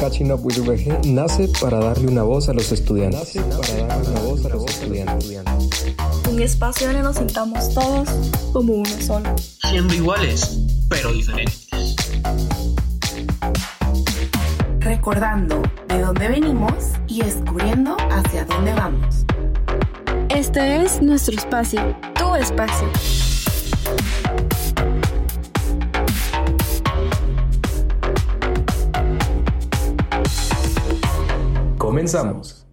Catching Up with VG nace para darle una voz a los estudiantes. Nace para darle una voz a los estudiantes. Un espacio donde nos sintamos todos como uno solo. Siendo iguales, pero diferentes. Recordando de dónde venimos y descubriendo hacia dónde vamos. Este es nuestro espacio, tu espacio. Comenzamos.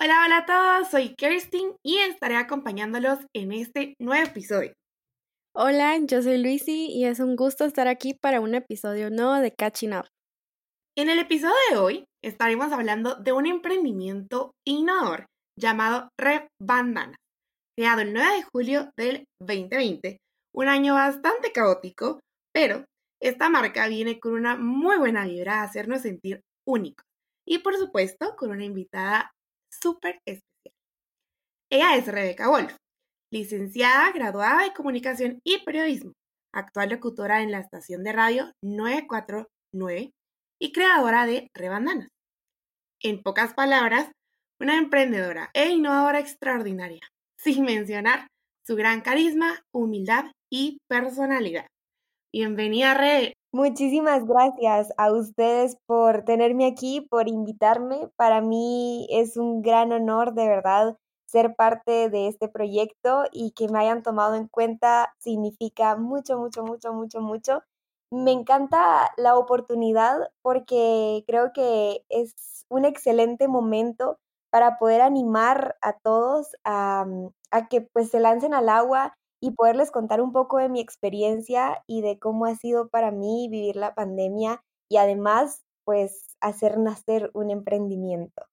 Hola, hola a todos, soy Kirstin y estaré acompañándolos en este nuevo episodio. Hola, yo soy Luisi y es un gusto estar aquí para un episodio nuevo de Catching Up. En el episodio de hoy estaremos hablando de un emprendimiento innovador llamado Red Bandana, creado el 9 de julio del 2020, un año bastante caótico, pero esta marca viene con una muy buena vibra a hacernos sentir únicos y por supuesto con una invitada súper especial. Ella es Rebeca Wolf, licenciada, graduada de Comunicación y Periodismo, actual locutora en la estación de radio 949 y creadora de Rebandanas. En pocas palabras, una emprendedora e innovadora extraordinaria, sin mencionar su gran carisma, humildad y personalidad. Bienvenida, Re. Muchísimas gracias a ustedes por tenerme aquí, por invitarme. Para mí es un gran honor, de verdad, ser parte de este proyecto y que me hayan tomado en cuenta significa mucho, mucho, mucho, mucho, mucho. Me encanta la oportunidad porque creo que es un excelente momento para poder animar a todos a, a que pues se lancen al agua y poderles contar un poco de mi experiencia y de cómo ha sido para mí vivir la pandemia y además pues hacer nacer un emprendimiento.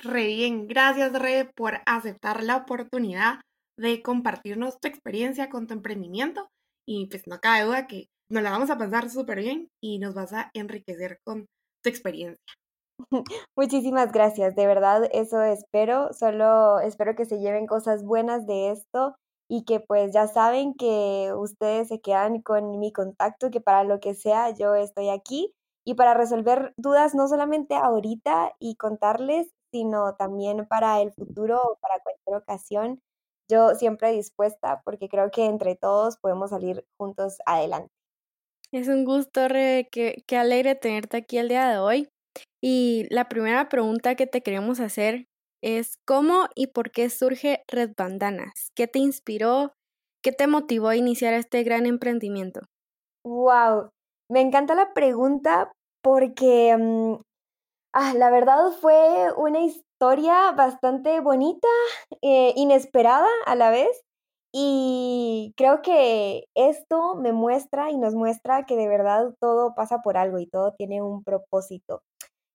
Re bien, gracias Re por aceptar la oportunidad de compartirnos tu experiencia con tu emprendimiento y pues no cabe duda que nos la vamos a pasar súper bien y nos vas a enriquecer con tu experiencia. Muchísimas gracias, de verdad eso espero, solo espero que se lleven cosas buenas de esto y que pues ya saben que ustedes se quedan con mi contacto, que para lo que sea yo estoy aquí y para resolver dudas no solamente ahorita y contarles, sino también para el futuro o para cualquier ocasión. Yo siempre dispuesta porque creo que entre todos podemos salir juntos adelante. Es un gusto, Re, que, que alegre tenerte aquí el día de hoy. Y la primera pregunta que te queremos hacer es cómo y por qué surge Red Bandanas. ¿Qué te inspiró? ¿Qué te motivó a iniciar este gran emprendimiento? Wow, me encanta la pregunta porque mm, ah, la verdad fue una historia bastante bonita, eh, inesperada a la vez. Y creo que esto me muestra y nos muestra que de verdad todo pasa por algo y todo tiene un propósito.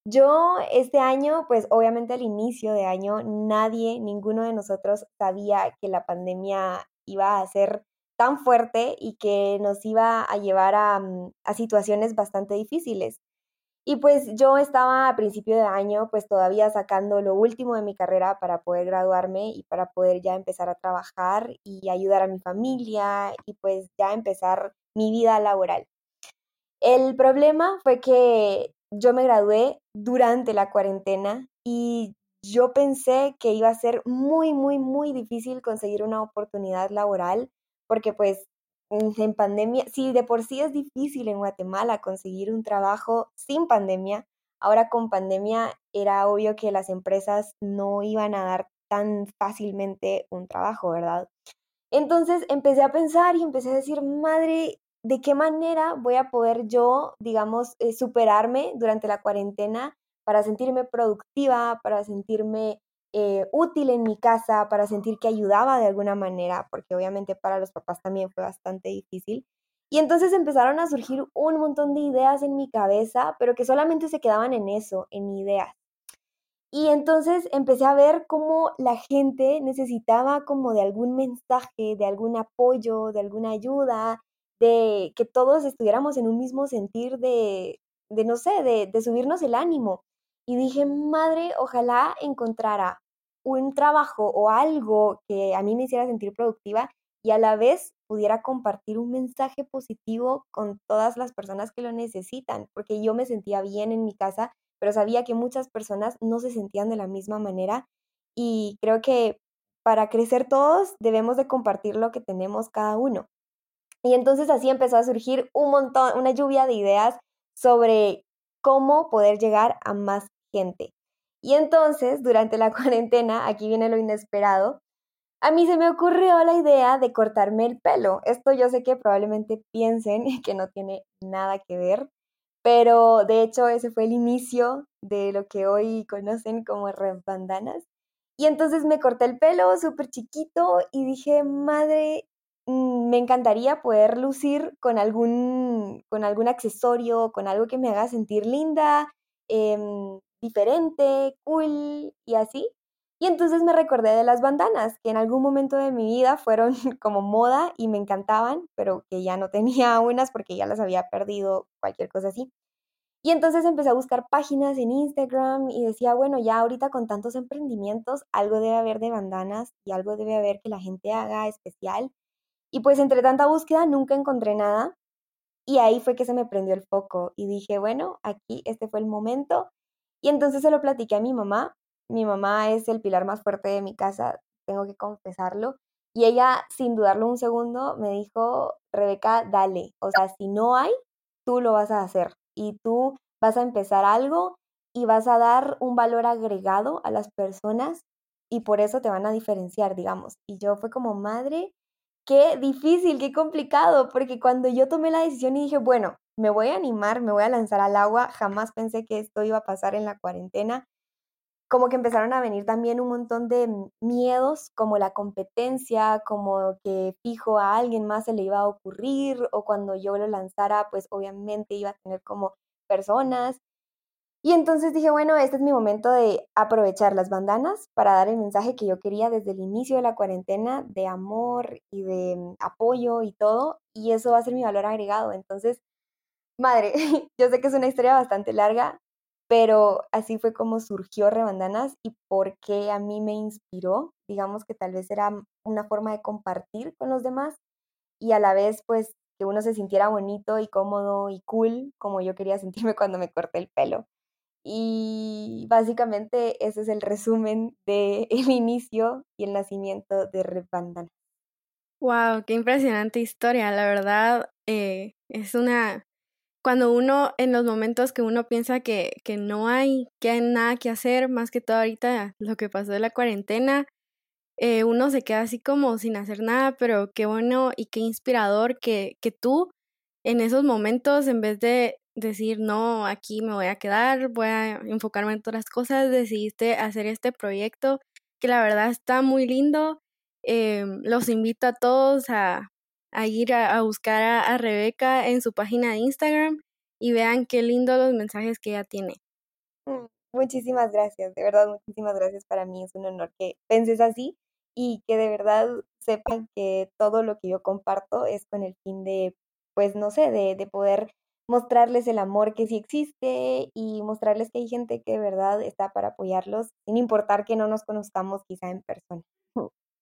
Yo este año, pues obviamente al inicio de año, nadie, ninguno de nosotros sabía que la pandemia iba a ser tan fuerte y que nos iba a llevar a, mm, a situaciones bastante difíciles. Y pues yo estaba a principio de año pues todavía sacando lo último de mi carrera para poder graduarme y para poder ya empezar a trabajar y ayudar a mi familia y pues ya empezar mi vida laboral. El problema fue que yo me gradué durante la cuarentena y yo pensé que iba a ser muy, muy, muy difícil conseguir una oportunidad laboral porque pues en pandemia, si de por sí es difícil en Guatemala conseguir un trabajo sin pandemia, ahora con pandemia era obvio que las empresas no iban a dar tan fácilmente un trabajo, ¿verdad? Entonces empecé a pensar y empecé a decir, madre, de qué manera voy a poder yo, digamos, eh, superarme durante la cuarentena para sentirme productiva, para sentirme eh, útil en mi casa, para sentir que ayudaba de alguna manera, porque obviamente para los papás también fue bastante difícil. Y entonces empezaron a surgir un montón de ideas en mi cabeza, pero que solamente se quedaban en eso, en ideas. Y entonces empecé a ver cómo la gente necesitaba como de algún mensaje, de algún apoyo, de alguna ayuda, de que todos estuviéramos en un mismo sentir de, de no sé, de, de subirnos el ánimo. Y dije, madre, ojalá encontrara un trabajo o algo que a mí me hiciera sentir productiva y a la vez pudiera compartir un mensaje positivo con todas las personas que lo necesitan, porque yo me sentía bien en mi casa, pero sabía que muchas personas no se sentían de la misma manera y creo que para crecer todos debemos de compartir lo que tenemos cada uno. Y entonces así empezó a surgir un montón, una lluvia de ideas sobre cómo poder llegar a más gente. Y entonces, durante la cuarentena, aquí viene lo inesperado, a mí se me ocurrió la idea de cortarme el pelo. Esto yo sé que probablemente piensen que no tiene nada que ver, pero de hecho ese fue el inicio de lo que hoy conocen como bandanas. Y entonces me corté el pelo súper chiquito y dije, madre, me encantaría poder lucir con algún, con algún accesorio, con algo que me haga sentir linda, em, diferente, cool y así. Y entonces me recordé de las bandanas, que en algún momento de mi vida fueron como moda y me encantaban, pero que ya no tenía unas porque ya las había perdido, cualquier cosa así. Y entonces empecé a buscar páginas en Instagram y decía, bueno, ya ahorita con tantos emprendimientos, algo debe haber de bandanas y algo debe haber que la gente haga especial. Y pues entre tanta búsqueda nunca encontré nada. Y ahí fue que se me prendió el foco y dije, bueno, aquí este fue el momento. Y entonces se lo platiqué a mi mamá mi mamá es el pilar más fuerte de mi casa, tengo que confesarlo. Y ella, sin dudarlo un segundo, me dijo, Rebeca, dale. O sea, si no hay, tú lo vas a hacer. Y tú vas a empezar algo y vas a dar un valor agregado a las personas y por eso te van a diferenciar, digamos. Y yo fue como, madre, qué difícil, qué complicado, porque cuando yo tomé la decisión y dije, bueno, me voy a animar, me voy a lanzar al agua, jamás pensé que esto iba a pasar en la cuarentena como que empezaron a venir también un montón de miedos, como la competencia, como que fijo a alguien más se le iba a ocurrir, o cuando yo lo lanzara, pues obviamente iba a tener como personas. Y entonces dije, bueno, este es mi momento de aprovechar las bandanas para dar el mensaje que yo quería desde el inicio de la cuarentena, de amor y de mm, apoyo y todo, y eso va a ser mi valor agregado. Entonces, madre, yo sé que es una historia bastante larga, pero así fue como surgió Rebandanas y por qué a mí me inspiró. Digamos que tal vez era una forma de compartir con los demás y a la vez pues que uno se sintiera bonito y cómodo y cool como yo quería sentirme cuando me corté el pelo. Y básicamente ese es el resumen del el inicio y el nacimiento de Rebandanas. Wow, qué impresionante historia. La verdad, eh, es una cuando uno, en los momentos que uno piensa que, que no hay, que hay nada que hacer, más que todo ahorita lo que pasó de la cuarentena, eh, uno se queda así como sin hacer nada, pero qué bueno y qué inspirador que, que tú en esos momentos, en vez de decir, no, aquí me voy a quedar, voy a enfocarme en otras cosas, decidiste hacer este proyecto que la verdad está muy lindo. Eh, los invito a todos a, a ir a, buscar a, Rebeca en su página de Instagram y vean qué lindo los mensajes que ella tiene. Mm, muchísimas gracias, de verdad, muchísimas gracias. Para mí es un honor que penses así y que de verdad sepan que todo lo que yo comparto es con el fin de, pues no sé, de, de poder mostrarles el amor que sí existe y mostrarles que hay gente que de verdad está para apoyarlos, sin importar que no nos conozcamos quizá en persona.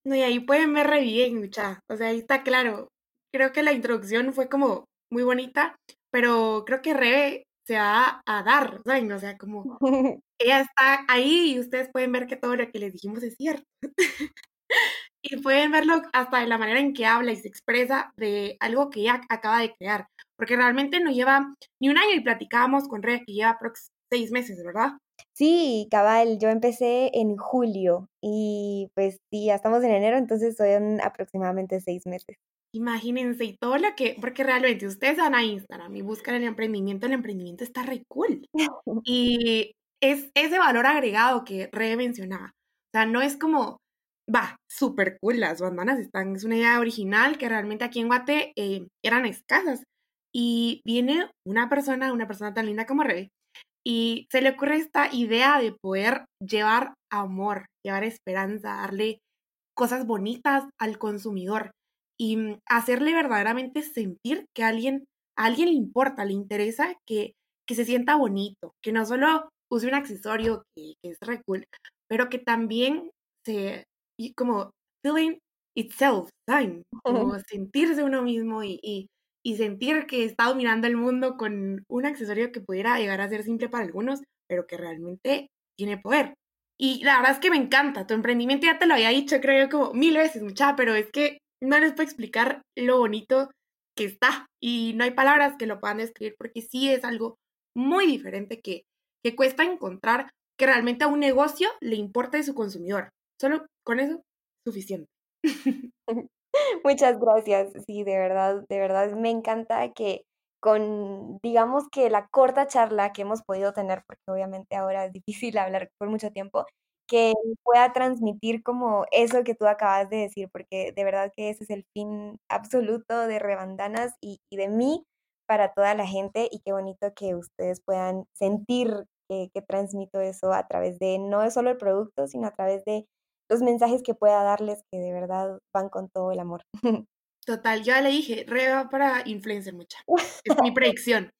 No, y ahí pueden ver re bien, mucha. O sea, ahí está claro creo que la introducción fue como muy bonita, pero creo que Rebe se va a dar, ¿saben? O sea, como ella está ahí y ustedes pueden ver que todo lo que les dijimos es cierto. y pueden verlo hasta de la manera en que habla y se expresa de algo que ella acaba de crear, porque realmente no lleva ni un año y platicábamos con Rebe que lleva seis meses, ¿verdad? Sí, cabal, yo empecé en julio y pues sí, ya estamos en enero, entonces son aproximadamente seis meses. Imagínense y todo lo que, porque realmente ustedes van a Instagram y buscan el emprendimiento, el emprendimiento está re cool. Y es ese valor agregado que re mencionaba. O sea, no es como, va, súper cool, las bandanas están, es una idea original que realmente aquí en Guate eh, eran escasas. Y viene una persona, una persona tan linda como Rebe, y se le ocurre esta idea de poder llevar amor, llevar esperanza, darle cosas bonitas al consumidor y mm, hacerle verdaderamente sentir que a alguien, alguien le importa, le interesa, que, que se sienta bonito, que no solo use un accesorio que, es re cool, pero que también se, y como feeling itself, time, como sentirse uno mismo y, y, y, sentir que está dominando el mundo con un accesorio que pudiera llegar a ser simple para algunos, pero que realmente tiene poder. Y la verdad es que me encanta, tu emprendimiento ya te lo había dicho, creo yo, como mil veces, mucha, pero es que no les puedo explicar lo bonito que está y no hay palabras que lo puedan describir porque sí es algo muy diferente que, que cuesta encontrar que realmente a un negocio le importe su consumidor. Solo con eso, suficiente. Muchas gracias. Sí, de verdad, de verdad, me encanta que con, digamos que la corta charla que hemos podido tener, porque obviamente ahora es difícil hablar por mucho tiempo, que pueda transmitir como eso que tú acabas de decir, porque de verdad que ese es el fin absoluto de Rebandanas y, de mí para toda la gente y qué bonito que ustedes puedan sentir que, que transmito eso a través de no solo el producto, sino a través de los mensajes que pueda darles que de verdad van con todo el amor. Total, ya le dije, Reba para influencer mucha. Es mi predicción.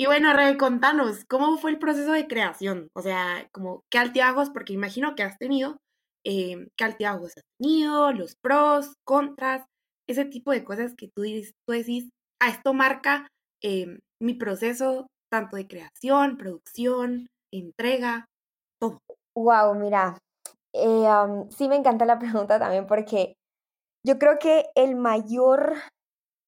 Y bueno, Rebe, contanos, ¿cómo fue el proceso de creación? O sea, como qué altibajos, porque imagino que has tenido, eh, qué altibajos has tenido, los pros, contras, ese tipo de cosas que tú, dices, tú decís, a esto marca eh, mi proceso tanto de creación, producción, entrega, todo. Wow, mira, eh, sí me encanta la pregunta también porque yo creo que el mayor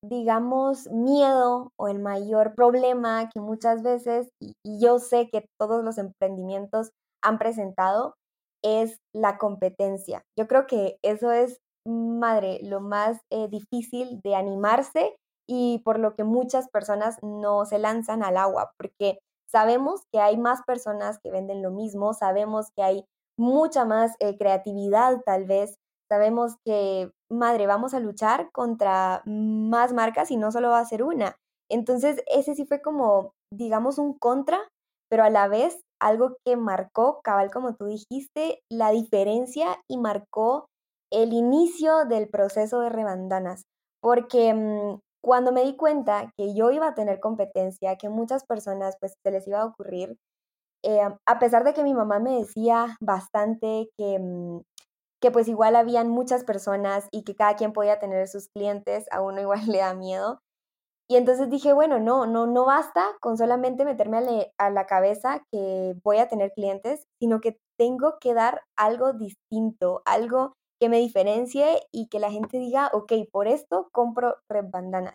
digamos, miedo o el mayor problema que muchas veces, y, yo sé que todos los emprendimientos han presentado, es la competencia. Yo creo que eso es, madre, lo más eh, difícil de animarse y por lo que muchas personas no se lanzan al agua, porque sabemos que hay más personas que venden lo mismo, sabemos que hay mucha más eh, creatividad tal vez, sabemos que, madre, vamos a luchar contra más marcas y no solo va a ser una. Entonces, ese sí fue como, digamos, un contra, pero a la vez algo que marcó, cabal, como tú dijiste, la diferencia y marcó el inicio del proceso de rebandanas. Porque mm, cuando me di cuenta que yo iba a tener competencia, que muchas personas pues se les iba a ocurrir, eh, a pesar de que mi mamá me decía bastante que, mm, que pues igual habían muchas personas y que cada quien podía tener sus clientes, a uno igual le da miedo. Y entonces dije, bueno, no, no, no basta con solamente meterme a, la cabeza que voy a tener clientes, sino que tengo que dar algo distinto, algo que me diferencie y que la gente diga, ok, por esto compro Red Bandana.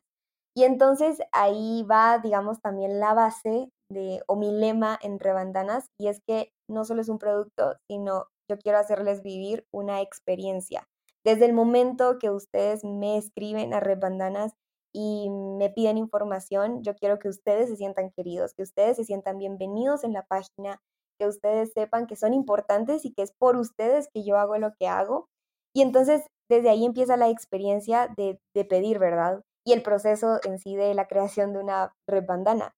Y entonces ahí va, digamos, también la base de, o mi lema en Rebandanas, y es que no solo es un producto, sino yo quiero hacerles vivir una experiencia. Desde el momento que ustedes me escriben a Red Bandanas y me piden información, yo quiero que ustedes se sientan queridos, que ustedes se sientan bienvenidos en la página, que ustedes sepan que son importantes y que es por ustedes que yo hago lo que hago. Y entonces desde ahí empieza la experiencia de, de pedir, ¿verdad? Y el proceso en sí de la creación de una red bandana.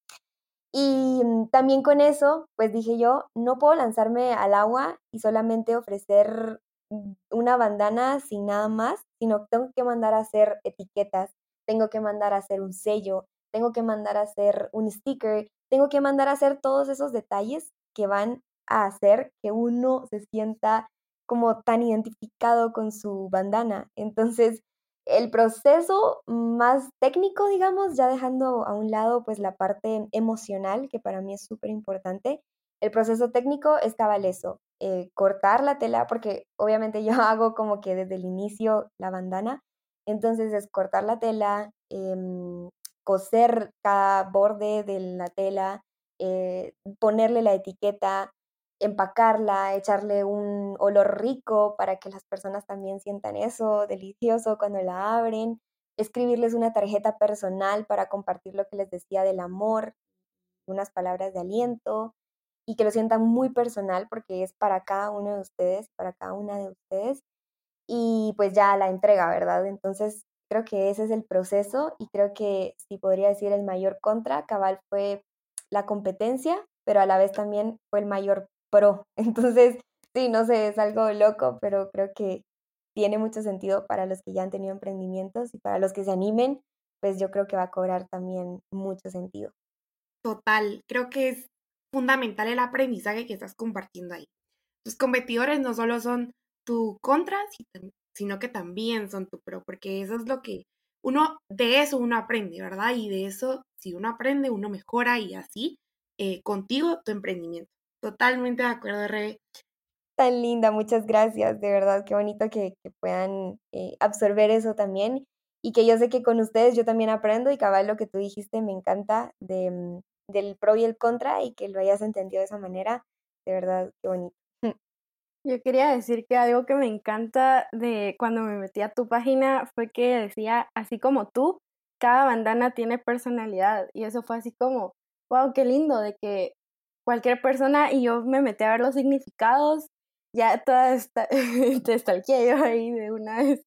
Y mm, también con eso, pues dije yo, no puedo lanzarme al agua y solamente ofrecer mm, una bandana sin nada más, sino que tengo que mandar a hacer etiquetas, tengo que mandar a hacer un sello, tengo que mandar a hacer un sticker, tengo que mandar a hacer todos esos detalles que van a hacer que uno se sienta como tan identificado con su bandana. Entonces, el proceso más técnico, digamos, ya dejando a un lado pues la parte emocional, que para mí es súper importante, el proceso técnico es eso, eh, cortar la tela, porque obviamente yo hago como que desde el inicio la bandana, entonces es cortar la tela, em, coser cada borde de la tela, eh, ponerle la etiqueta, empacarla, echarle un olor rico para que las personas también sientan eso delicioso cuando la abren, escribirles una tarjeta personal para compartir lo que les decía del amor, unas palabras de aliento y que lo sientan muy personal porque es para cada uno de ustedes, para cada una de ustedes y pues ya la entrega, ¿verdad? Entonces creo que ese es el proceso y creo que si podría decir el mayor contra, cabal fue la competencia, pero a la vez también fue el mayor pro. Entonces, sí, no sé, es algo loco, pero creo que tiene mucho sentido para los que ya han tenido emprendimientos y para los que se animen, pues yo creo que va a cobrar también mucho sentido. Total, creo que es fundamental el aprendizaje que estás compartiendo ahí. Tus competidores no solo son tu contra, sino que también son tu pro, porque eso es lo que uno, de eso uno aprende, ¿verdad? Y de eso, si uno aprende, uno mejora y así, eh, contigo, tu emprendimiento. Totalmente de acuerdo, Rebe. Tan linda, muchas gracias, de verdad, qué bonito que, puedan eh, absorber eso también y que yo sé que con ustedes yo también aprendo y cabal lo que tú dijiste me encanta de, mm, del pro y el contra y que lo hayas entendido de esa manera, de verdad, qué bonito. Yo quería decir que algo que me encanta de cuando me metí a tu página fue que decía, así como tú, cada bandana tiene personalidad y eso fue así como, wow, qué lindo de que cualquier persona y yo me metí a ver los significados, ya toda esta, te yo ahí de una vez,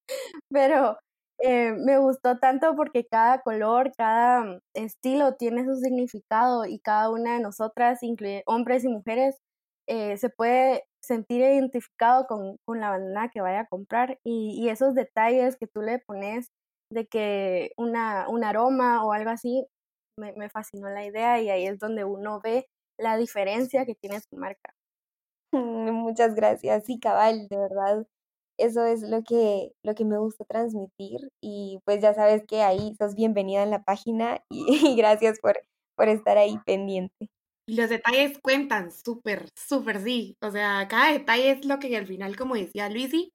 pero eh, me gustó tanto porque cada color, cada mm, estilo tiene su significado y cada una de nosotras, incluye hombres y mujeres, eh, se puede sentir identificado con, la bandana que vaya a comprar y, esos detalles que tú le pones de que una, un aroma o algo así, me, me fascinó la idea y ahí es donde uno ve la diferencia que tiene su marca. Muchas gracias. Sí, cabal, de verdad eso es lo que, lo que me gusta transmitir y pues ya sabes que ahí sos bienvenida en la página y, gracias por, por estar ahí pendiente. Y los detalles cuentan, súper, súper sí. O sea, cada detalle es lo que al final, como decía Luisi,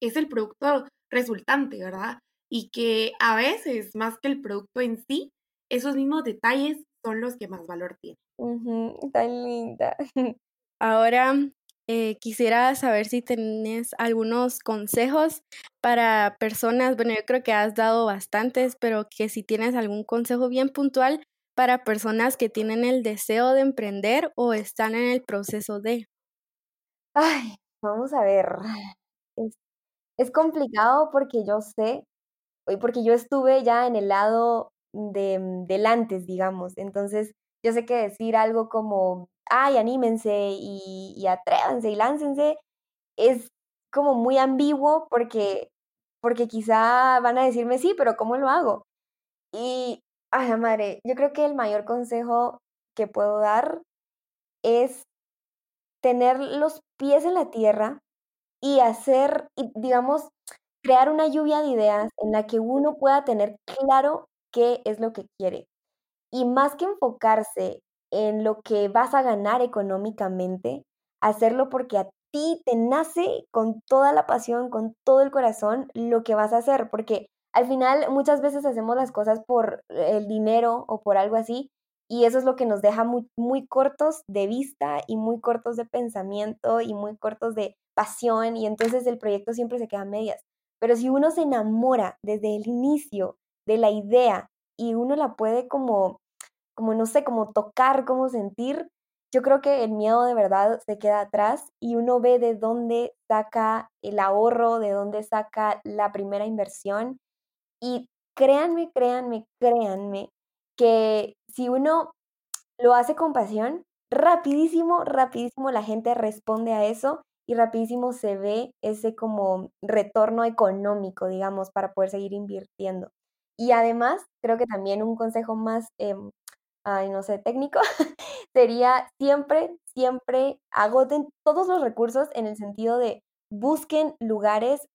es el producto resultante, ¿verdad? Y que a veces, más que el producto en sí, esos mismos detalles son los que más valor tienen. tan linda. Ahora eh, quisiera saber si tienes algunos consejos para personas, bueno, yo creo que has dado bastantes, pero que si tienes algún consejo bien puntual para personas que tienen el deseo de emprender o están en el proceso de. Ay, vamos a ver. Es, es complicado porque yo sé, porque yo estuve ya en el lado de, del antes, digamos. Entonces, yo sé que decir algo como ay, anímense y, atrévanse y láncense, es como muy ambiguo porque, porque quizá van a decirme, sí, pero ¿cómo lo hago? Y, ay, madre, yo creo que el mayor consejo que puedo dar es tener los pies en la tierra y hacer, digamos, crear una lluvia de ideas en la que uno pueda tener claro qué es lo que quiere. Y más que enfocarse en lo que vas a ganar económicamente, hacerlo porque a ti te nace con toda la pasión, con todo el corazón lo que vas a hacer, porque al final muchas veces hacemos las cosas por el dinero o por algo así, y eso es lo que nos deja muy, cortos de vista y muy cortos de pensamiento y muy cortos de pasión, y entonces el proyecto siempre se queda a medias. Pero si uno se enamora desde el inicio de la idea y uno la puede como como no sé, como tocar, como sentir, yo creo que el miedo de verdad se queda atrás y uno ve de dónde saca el ahorro, de dónde saca la primera inversión. Y créanme, créanme, créanme que si uno lo hace con pasión, rapidísimo, rapidísimo la gente responde a eso y rapidísimo se ve ese como retorno económico, digamos, para poder seguir invirtiendo. Y además, creo que también un consejo más em, ay, no sé, técnico, sería siempre, siempre agoten todos los recursos en el sentido de busquen lugares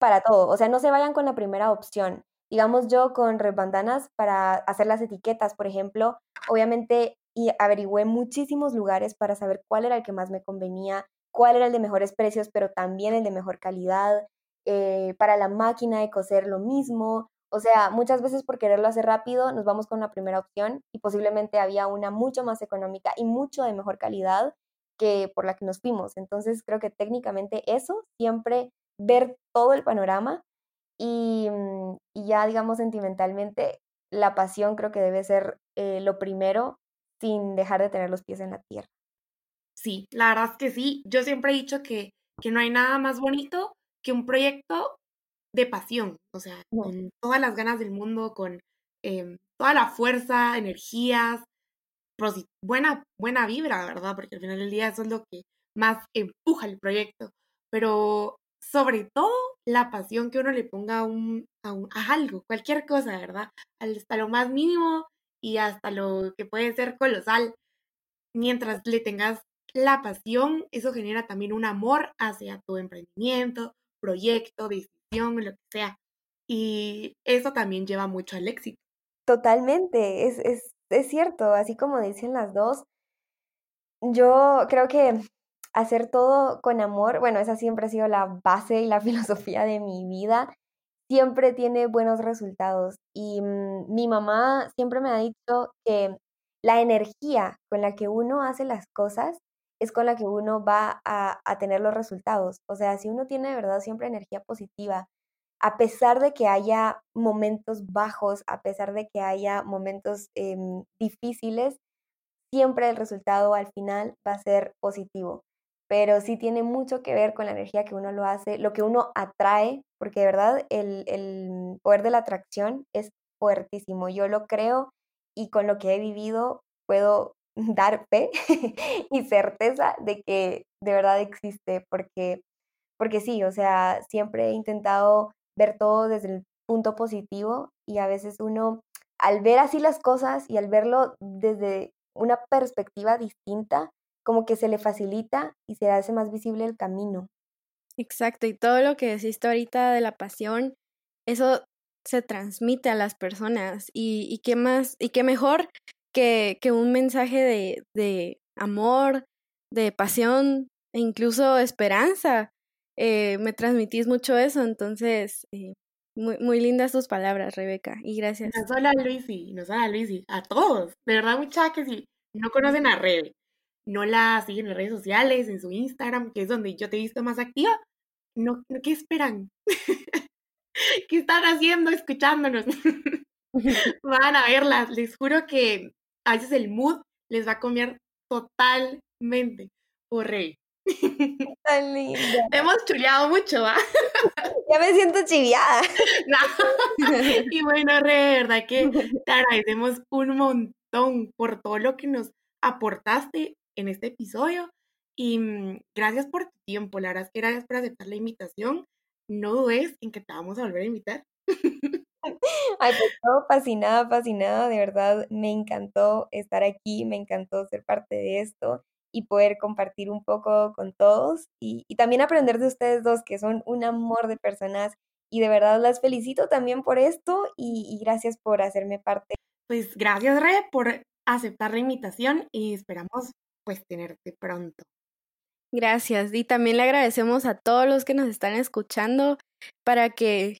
para todo. O sea, no se vayan con la primera opción. Digamos yo con Rebandanas para hacer las etiquetas, por ejemplo, obviamente y averigüé muchísimos lugares para saber cuál era el que más me convenía, cuál era el de mejores precios, pero también el de mejor calidad. Eh, para la máquina de coser lo mismo. O sea, muchas veces por quererlo hacer rápido nos vamos con la primera opción y posiblemente había una mucho más económica y mucho de mejor calidad que por la que nos fuimos. Entonces creo que técnicamente eso, siempre ver todo el panorama y, mm, ya digamos sentimentalmente, la pasión creo que debe ser eh, lo primero sin dejar de tener los pies en la tierra. Sí, la verdad es que sí. Yo siempre he dicho que, que no hay nada más bonito que un proyecto de pasión, o sea, con todas las ganas del mundo, con em, toda la fuerza, energías, buena, buena vibra, ¿verdad? Porque al final del día eso es lo que más empuja el proyecto, pero sobre todo la pasión que uno le ponga a, un, a, algo, cualquier cosa, ¿verdad? Hasta lo más mínimo y hasta lo que puede ser colosal. Mientras le tengas la pasión, eso genera también un amor hacia tu emprendimiento, proyecto, decisión lo que sea. Y eso también lleva mucho al éxito. Totalmente, es, es, es cierto, así como dicen las dos. Yo creo que hacer todo con amor, bueno, esa siempre ha sido la base y la filosofía de mi vida, siempre tiene buenos resultados. Y mm, mi mamá siempre me ha dicho que la energía con la que uno hace las cosas es con la que uno va a, tener los resultados. O sea, si uno tiene de verdad siempre energía positiva, a pesar de que haya momentos bajos, a pesar de que haya momentos em, difíciles, siempre el resultado al final va a ser positivo pero sí tiene mucho que ver con la energía que uno lo hace, lo que uno atrae, porque de verdad el, el poder de la atracción es fuertísimo. Yo lo creo y con lo que he vivido puedo dar fe y certeza de que de verdad existe, porque, porque sí, o sea, siempre he intentado ver todo desde el punto positivo y a veces uno, al ver así las cosas y al verlo desde una perspectiva distinta, como que se le facilita y se hace más visible el camino. Exacto, y todo lo que deciste ahorita de la pasión, eso se transmite a las personas y, y qué más, y qué mejor que, que un mensaje de, de, amor, de pasión e incluso esperanza. Eh, me transmitís mucho eso, entonces eh, muy, muy lindas tus palabras, Rebeca, y gracias. No solo a Luisi, no solo a Luisi, a todos. De verdad, muchachos, que si no conocen a Rebe, no la siguen en redes sociales, en su Instagram, que es donde yo te he visto más activa, no, ¿qué esperan? ¿Qué están haciendo escuchándonos? Van a verlas, les juro que a veces el mood les va a comer totalmente por rey. Tan linda. hemos chuleado mucho, ¿va? ya me siento chiviada. y bueno, re, verdad que te agradecemos un montón por todo lo que nos aportaste en este episodio. Y mm, gracias por tu tiempo, la verdad es que gracias por aceptar la invitación. No dudes en que te vamos a volver a invitar. Ay, pues todo fascinada, fascinada, de verdad me encantó estar aquí, me encantó ser parte de esto y poder compartir un poco con todos y, también aprender de ustedes dos, que son un amor de personas y de verdad las felicito también por esto y, y gracias por hacerme parte. Pues gracias, Re, por aceptar la invitación y esperamos pues tenerte pronto. Gracias. Y también le agradecemos a todos los que nos están escuchando para que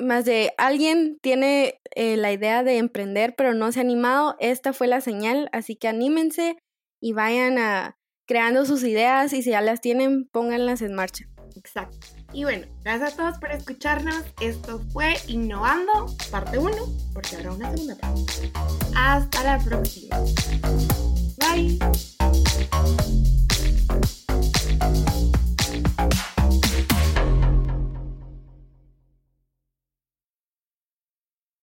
más de alguien tiene eh, la idea de emprender pero no se ha animado, esta fue la señal, así que anímense y vayan a creando sus ideas y si ya las tienen, pónganlas en marcha. Exacto. Y bueno, gracias a todos por escucharnos. Esto fue Innovando, parte 1, porque habrá una segunda parte. Hasta la próxima. Bye.